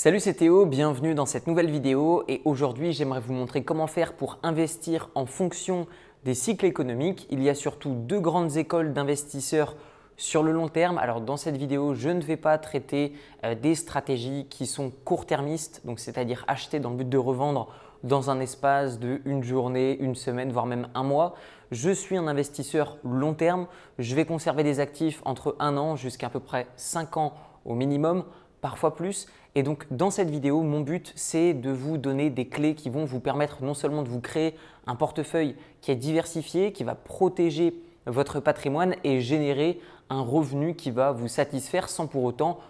Salut c'est Théo, bienvenue dans cette nouvelle vidéo et aujourd'hui j'aimerais vous montrer comment faire pour investir en fonction des cycles économiques. Il y a surtout deux grandes écoles d'investisseurs sur le long terme. Alors dans cette vidéo, je ne vais pas traiter euh, des stratégies qui sont court-termistes, donc c'est-à-dire acheter dans le but de revendre dans un espace de une journée, une semaine, voire même un mois. Je suis un investisseur long terme. Je vais conserver des actifs entre un an jusqu'à à peu près cinq ans au minimum parfois plus. Et donc dans cette vidéo, mon but c'est de vous donner des clés qui vont vous permettre non seulement de vous créer un portefeuille qui est diversifié, qui va protéger votre patrimoine et générer un revenu qui va vous satisfaire sans pour autant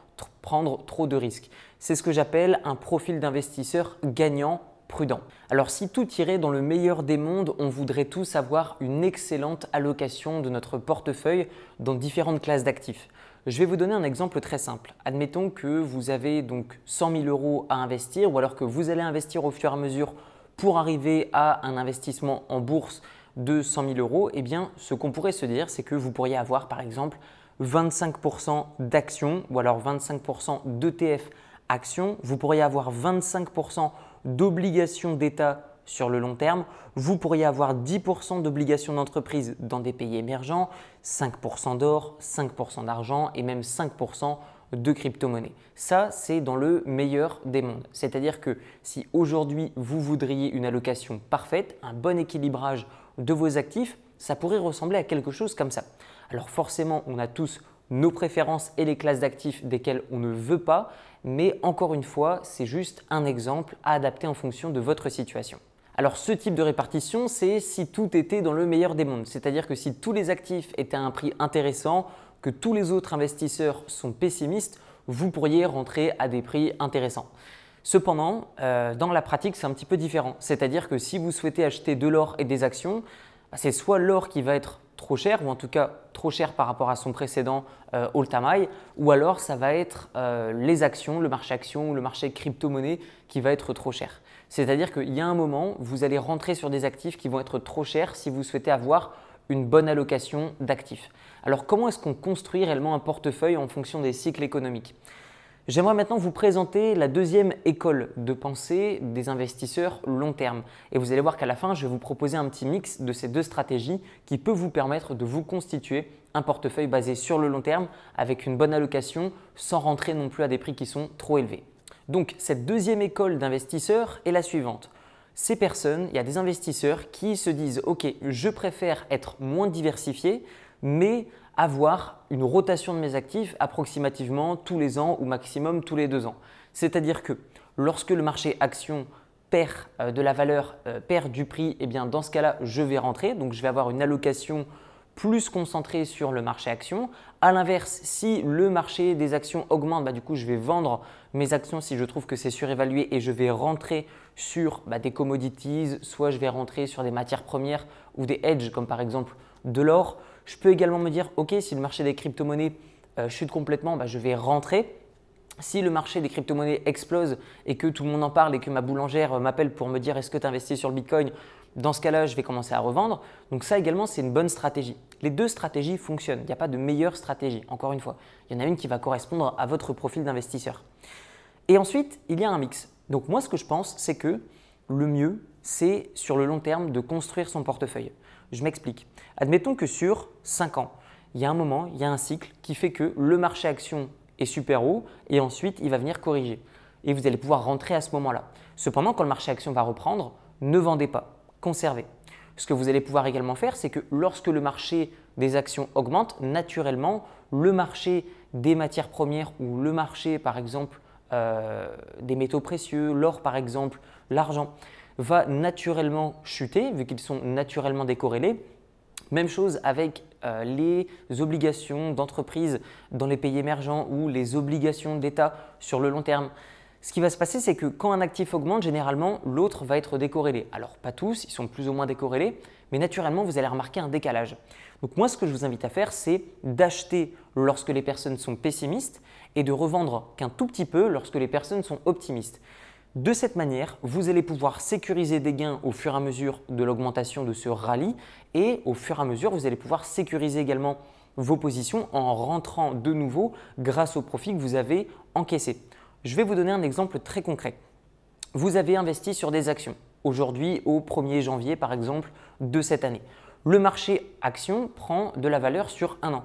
prendre trop de risques. C'est ce que j'appelle un profil d'investisseur gagnant prudent. Alors si tout irait dans le meilleur des mondes, on voudrait tous avoir une excellente allocation de notre portefeuille dans différentes classes d'actifs. Je vais vous donner un exemple très simple. Admettons que vous avez donc 100 000 euros à investir ou alors que vous allez investir au fur et à mesure pour arriver à un investissement en bourse de 100 000 euros. Eh bien, ce qu'on pourrait se dire, c'est que vous pourriez avoir par exemple 25% d'actions ou alors 25% d'ETF actions. Vous pourriez avoir 25% d'obligations d'État sur le long terme, vous pourriez avoir 10% d'obligations d'entreprise dans des pays émergents, 5% d'or, 5% d'argent et même 5% de crypto-monnaie. Ça, c'est dans le meilleur des mondes. C'est-à-dire que si aujourd'hui vous voudriez une allocation parfaite, un bon équilibrage de vos actifs, ça pourrait ressembler à quelque chose comme ça. Alors forcément, on a tous nos préférences et les classes d'actifs desquelles on ne veut pas, mais encore une fois, c'est juste un exemple à adapter en fonction de votre situation. Alors ce type de répartition, c'est si tout était dans le meilleur des mondes, c'est-à-dire que si tous les actifs étaient à un prix intéressant, que tous les autres investisseurs sont pessimistes, vous pourriez rentrer à des prix intéressants. Cependant, euh, dans la pratique, c'est un petit peu différent. C'est-à-dire que si vous souhaitez acheter de l'or et des actions, bah, c'est soit l'or qui va être trop cher, ou en tout cas trop cher par rapport à son précédent euh, all-time high, ou alors ça va être euh, les actions, le marché action ou le marché crypto-monnaie qui va être trop cher. C'est-à-dire qu'il y a un moment, vous allez rentrer sur des actifs qui vont être trop chers si vous souhaitez avoir une bonne allocation d'actifs. Alors comment est-ce qu'on construit réellement un portefeuille en fonction des cycles économiques? J'aimerais maintenant vous présenter la deuxième école de pensée des investisseurs long terme. Et vous allez voir qu'à la fin, je vais vous proposer un petit mix de ces deux stratégies qui peut vous permettre de vous constituer un portefeuille basé sur le long terme avec une bonne allocation sans rentrer non plus à des prix qui sont trop élevés. Donc cette deuxième école d'investisseurs est la suivante. Ces personnes, il y a des investisseurs qui se disent OK, je préfère être moins diversifié, mais avoir une rotation de mes actifs approximativement tous les ans ou maximum tous les deux ans. C'est-à-dire que lorsque le marché action perd euh, de la valeur, euh, perd du prix, eh bien dans ce cas-là, je vais rentrer. Donc je vais avoir une allocation plus concentrée sur le marché action. À l'inverse, si le marché des actions augmente, bah, du coup, je vais vendre mes actions si je trouve que c'est surévalué et je vais rentrer sur bah, des commodities, soit je vais rentrer sur des matières premières ou des hedges comme par exemple de l'or. Je peux également me dire, OK, si le marché des crypto-monnaies euh, chute complètement, bah, je vais rentrer. Si le marché des crypto-monnaies explose et que tout le monde en parle et que ma boulangère euh, m'appelle pour me dire est-ce que tu investis sur le Bitcoin, dans ce cas-là, je vais commencer à revendre. Donc ça également, c'est une bonne stratégie. Les deux stratégies fonctionnent. Il n'y a pas de meilleure stratégie, encore une fois. Il y en a une qui va correspondre à votre profil d'investisseur. Et ensuite, il y a un mix. Donc moi, ce que je pense, c'est que le mieux, c'est sur le long terme de construire son portefeuille. Je m'explique. Admettons que sur 5 ans, il y a un moment, il y a un cycle qui fait que le marché action est super haut et ensuite il va venir corriger. Et vous allez pouvoir rentrer à ce moment-là. Cependant, quand le marché action va reprendre, ne vendez pas, conservez. Ce que vous allez pouvoir également faire, c'est que lorsque le marché des actions augmente, naturellement, le marché des matières premières ou le marché, par exemple, euh, des métaux précieux, l'or par exemple, l'argent, va naturellement chuter vu qu'ils sont naturellement décorrélés. Même chose avec euh, les obligations d'entreprise dans les pays émergents ou les obligations d'État sur le long terme. Ce qui va se passer, c'est que quand un actif augmente, généralement, l'autre va être décorrélé. Alors, pas tous, ils sont plus ou moins décorrélés, mais naturellement, vous allez remarquer un décalage. Donc, moi, ce que je vous invite à faire, c'est d'acheter lorsque les personnes sont pessimistes et de revendre qu'un tout petit peu lorsque les personnes sont optimistes. De cette manière, vous allez pouvoir sécuriser des gains au fur et à mesure de l'augmentation de ce rallye et au fur et à mesure, vous allez pouvoir sécuriser également vos positions en rentrant de nouveau grâce au profit que vous avez encaissé. Je vais vous donner un exemple très concret. Vous avez investi sur des actions, aujourd'hui au 1er janvier par exemple de cette année. Le marché action prend de la valeur sur un an.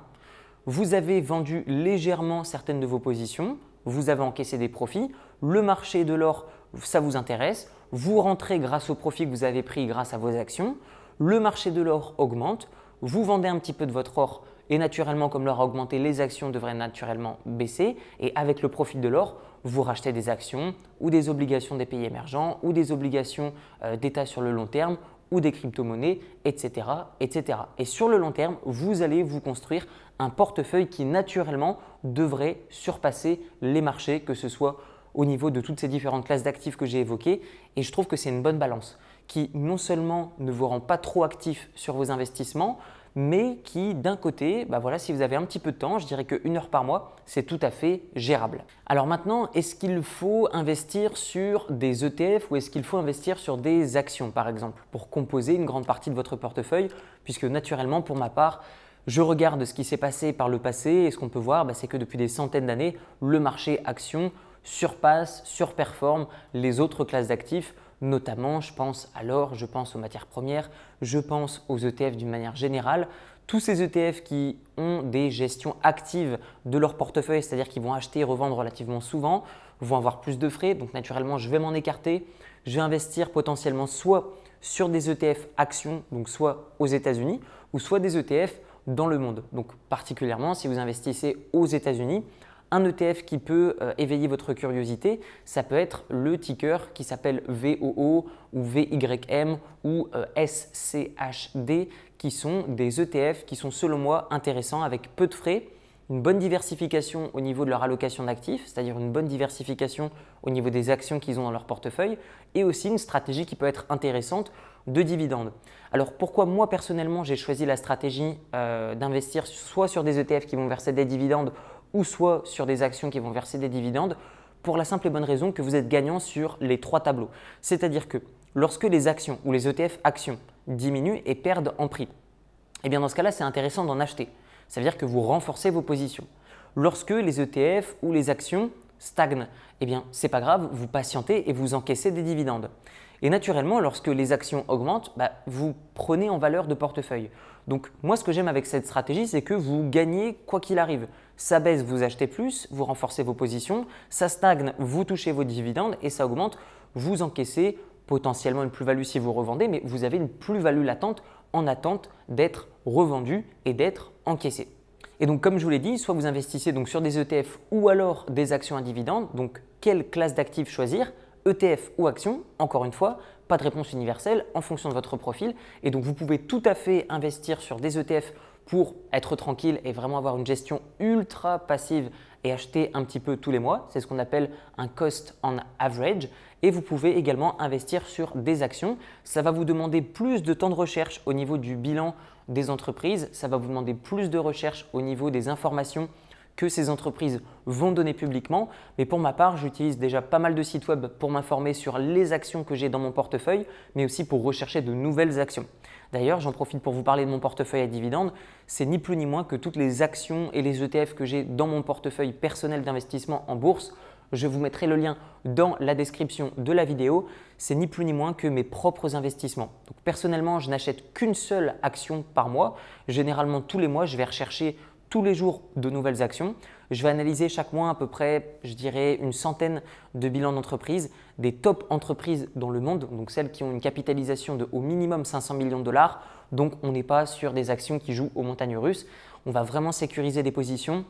Vous avez vendu légèrement certaines de vos positions, vous avez encaissé des profits, le marché de l'or, ça vous intéresse, vous rentrez grâce au profit que vous avez pris grâce à vos actions, le marché de l'or augmente, vous vendez un petit peu de votre or et naturellement, comme l'or a augmenté, les actions devraient naturellement baisser. Et avec le profit de l'or, vous rachetez des actions ou des obligations des pays émergents ou des obligations euh, d'État sur le long terme ou des crypto-monnaies, etc., etc. Et sur le long terme, vous allez vous construire un portefeuille qui naturellement devrait surpasser les marchés, que ce soit au niveau de toutes ces différentes classes d'actifs que j'ai évoquées. Et je trouve que c'est une bonne balance qui non seulement ne vous rend pas trop actif sur vos investissements, mais qui d'un côté, bah voilà, si vous avez un petit peu de temps, je dirais qu'une heure par mois, c'est tout à fait gérable. Alors maintenant, est-ce qu'il faut investir sur des ETF ou est-ce qu'il faut investir sur des actions par exemple pour composer une grande partie de votre portefeuille? Puisque naturellement, pour ma part, je regarde ce qui s'est passé par le passé et ce qu'on peut voir, bah, c'est que depuis des centaines d'années, le marché action surpasse, surperforme les autres classes d'actifs notamment je pense à l'or, je pense aux matières premières, je pense aux ETF d'une manière générale. Tous ces ETF qui ont des gestions actives de leur portefeuille, c'est-à-dire qu'ils vont acheter et revendre relativement souvent, vont avoir plus de frais, donc naturellement je vais m'en écarter. Je vais investir potentiellement soit sur des ETF actions, donc soit aux États-Unis, ou soit des ETF dans le monde. Donc particulièrement si vous investissez aux États-Unis, un ETF qui peut euh, éveiller votre curiosité, ça peut être le ticker qui s'appelle VOO ou VYM ou euh, SCHD, qui sont des ETF qui sont selon moi intéressants avec peu de frais, une bonne diversification au niveau de leur allocation d'actifs, c'est-à-dire une bonne diversification au niveau des actions qu'ils ont dans leur portefeuille, et aussi une stratégie qui peut être intéressante de dividendes. Alors pourquoi moi personnellement j'ai choisi la stratégie euh, d'investir soit sur des ETF qui vont verser des dividendes ou soit sur des actions qui vont verser des dividendes pour la simple et bonne raison que vous êtes gagnant sur les trois tableaux. C'est-à-dire que lorsque les actions ou les ETF actions diminuent et perdent en prix, eh bien dans ce cas-là, c'est intéressant d'en acheter. Ça veut dire que vous renforcez vos positions. Lorsque les ETF ou les actions stagnent, eh bien c'est pas grave, vous patientez et vous encaissez des dividendes. Et naturellement, lorsque les actions augmentent, bah, vous prenez en valeur de portefeuille. Donc moi, ce que j'aime avec cette stratégie, c'est que vous gagnez quoi qu'il arrive. Ça baisse, vous achetez plus, vous renforcez vos positions. Ça stagne, vous touchez vos dividendes et ça augmente, vous encaissez potentiellement une plus-value si vous revendez, mais vous avez une plus-value latente en attente d'être revendu et d'être encaissé. Et donc, comme je vous l'ai dit, soit vous investissez donc sur des ETF ou alors des actions à dividendes. Donc, quelle classe d'actifs choisir ETF ou actions Encore une fois, pas de réponse universelle en fonction de votre profil. Et donc, vous pouvez tout à fait investir sur des ETF pour être tranquille et vraiment avoir une gestion ultra passive et acheter un petit peu tous les mois. C'est ce qu'on appelle un cost on average. Et vous pouvez également investir sur des actions. Ça va vous demander plus de temps de recherche au niveau du bilan des entreprises. Ça va vous demander plus de recherche au niveau des informations que ces entreprises vont donner publiquement. Mais pour ma part, j'utilise déjà pas mal de sites web pour m'informer sur les actions que j'ai dans mon portefeuille, mais aussi pour rechercher de nouvelles actions. D'ailleurs, j'en profite pour vous parler de mon portefeuille à dividendes. C'est ni plus ni moins que toutes les actions et les ETF que j'ai dans mon portefeuille personnel d'investissement en bourse. Je vous mettrai le lien dans la description de la vidéo. C'est ni plus ni moins que mes propres investissements. Personnellement, je n'achète qu'une seule action par mois. Généralement, tous les mois, je vais rechercher tous les jours de nouvelles actions. Je vais analyser chaque mois à peu près, je dirais, une centaine de bilans d'entreprises, des top entreprises dans le monde, donc celles qui ont une capitalisation de au minimum 500 millions de dollars. Donc on n'est pas sur des actions qui jouent aux montagnes russes. On va vraiment sécuriser des positions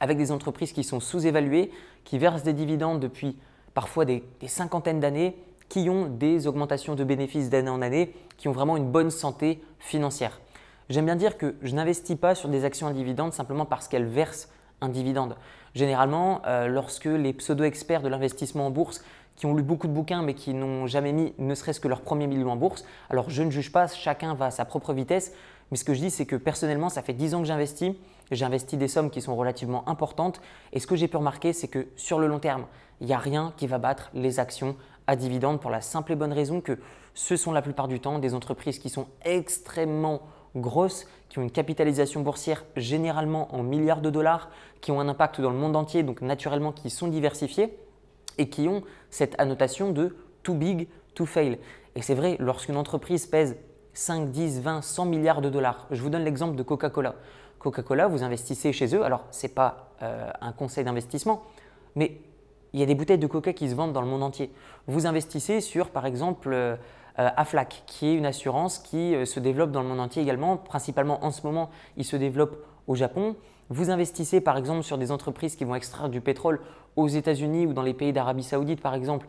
avec des entreprises qui sont sous-évaluées, qui versent des dividendes depuis parfois des, des cinquantaines d'années, qui ont des augmentations de bénéfices d'année en année, qui ont vraiment une bonne santé financière. J'aime bien dire que je n'investis pas sur des actions à dividendes simplement parce qu'elles versent un dividende. Généralement, euh, lorsque les pseudo-experts de l'investissement en bourse qui ont lu beaucoup de bouquins mais qui n'ont jamais mis ne serait-ce que leur premier million en bourse, alors je ne juge pas, chacun va à sa propre vitesse, mais ce que je dis c'est que personnellement, ça fait 10 ans que j'investis, j'ai investi des sommes qui sont relativement importantes et ce que j'ai pu remarquer c'est que sur le long terme, il n'y a rien qui va battre les actions à dividendes pour la simple et bonne raison que ce sont la plupart du temps des entreprises qui sont extrêmement grosses, qui ont une capitalisation boursière généralement en milliards de dollars, qui ont un impact dans le monde entier, donc naturellement qui sont diversifiées. et qui ont cette annotation de too big to fail. Et c'est vrai, lorsqu'une entreprise pèse 5, 10, 20, 100 milliards de dollars, je vous donne l'exemple de Coca-Cola. Coca-Cola, vous investissez chez eux, alors ce n'est pas euh, un conseil d'investissement, mais il y a des bouteilles de coca qui se vendent dans le monde entier. Vous investissez sur, par exemple, euh, Aflac, qui est une assurance qui euh, se développe dans le monde entier également. Principalement en ce moment, il se développe au Japon. Vous investissez par exemple sur des entreprises qui vont extraire du pétrole aux États-Unis ou dans les pays d'Arabie Saoudite par exemple.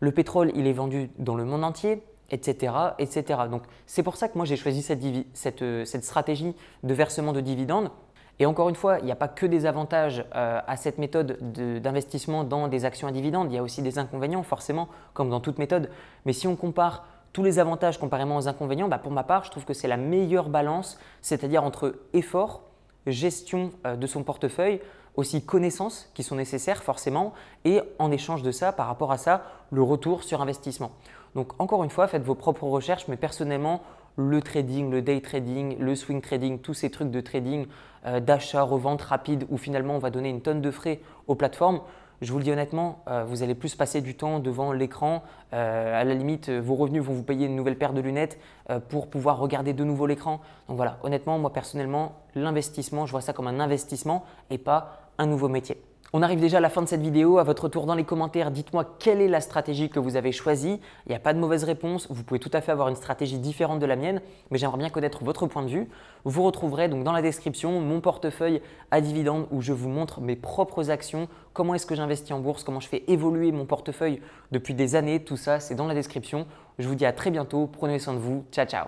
Le pétrole, il est vendu dans le monde entier, etc. etc. Donc c'est pour ça que moi j'ai choisi cette, euh, cette, stratégie de versement de dividendes. Et encore une fois, il n'y a pas que des avantages euh, à cette méthode d'investissement dans des actions à dividendes, il y a aussi des inconvénients forcément, comme dans toute méthode. Mais si on compare tous les avantages comparément aux inconvénients, bah, pour ma part, je trouve que c'est la meilleure balance, c'est-à-dire entre effort, gestion euh, de son portefeuille, aussi connaissances qui sont nécessaires forcément, et en échange de ça, par rapport à ça, le retour sur investissement. Donc encore une fois, faites vos propres recherches, mais personnellement, le trading, le day trading, le swing trading, tous ces trucs de trading, euh, d'achat, revente rapide, où finalement on va donner une tonne de frais aux plateformes, je vous le dis honnêtement, euh, vous allez plus passer du temps devant l'écran. à la limite, vos revenus vont vous payer une nouvelle paire de lunettes pour pouvoir regarder de nouveau l'écran. Donc voilà, honnêtement, moi personnellement, l'investissement, je vois ça comme un investissement et pas un nouveau métier. On arrive déjà à la fin de cette vidéo. À votre tour dans les commentaires, dites-moi quelle est la stratégie que vous avez choisie. Il n'y a pas de mauvaise réponse. Vous pouvez tout à fait avoir une stratégie différente de la mienne, mais j'aimerais bien connaître votre point de vue. Vous retrouverez donc dans la description mon portefeuille à dividendes où je vous montre mes propres actions, comment est-ce que j'investis en bourse, comment je fais évoluer mon portefeuille depuis des années? Tout ça, c'est dans la description. Je vous dis à très bientôt. Prenez soin de vous. Ciao, ciao.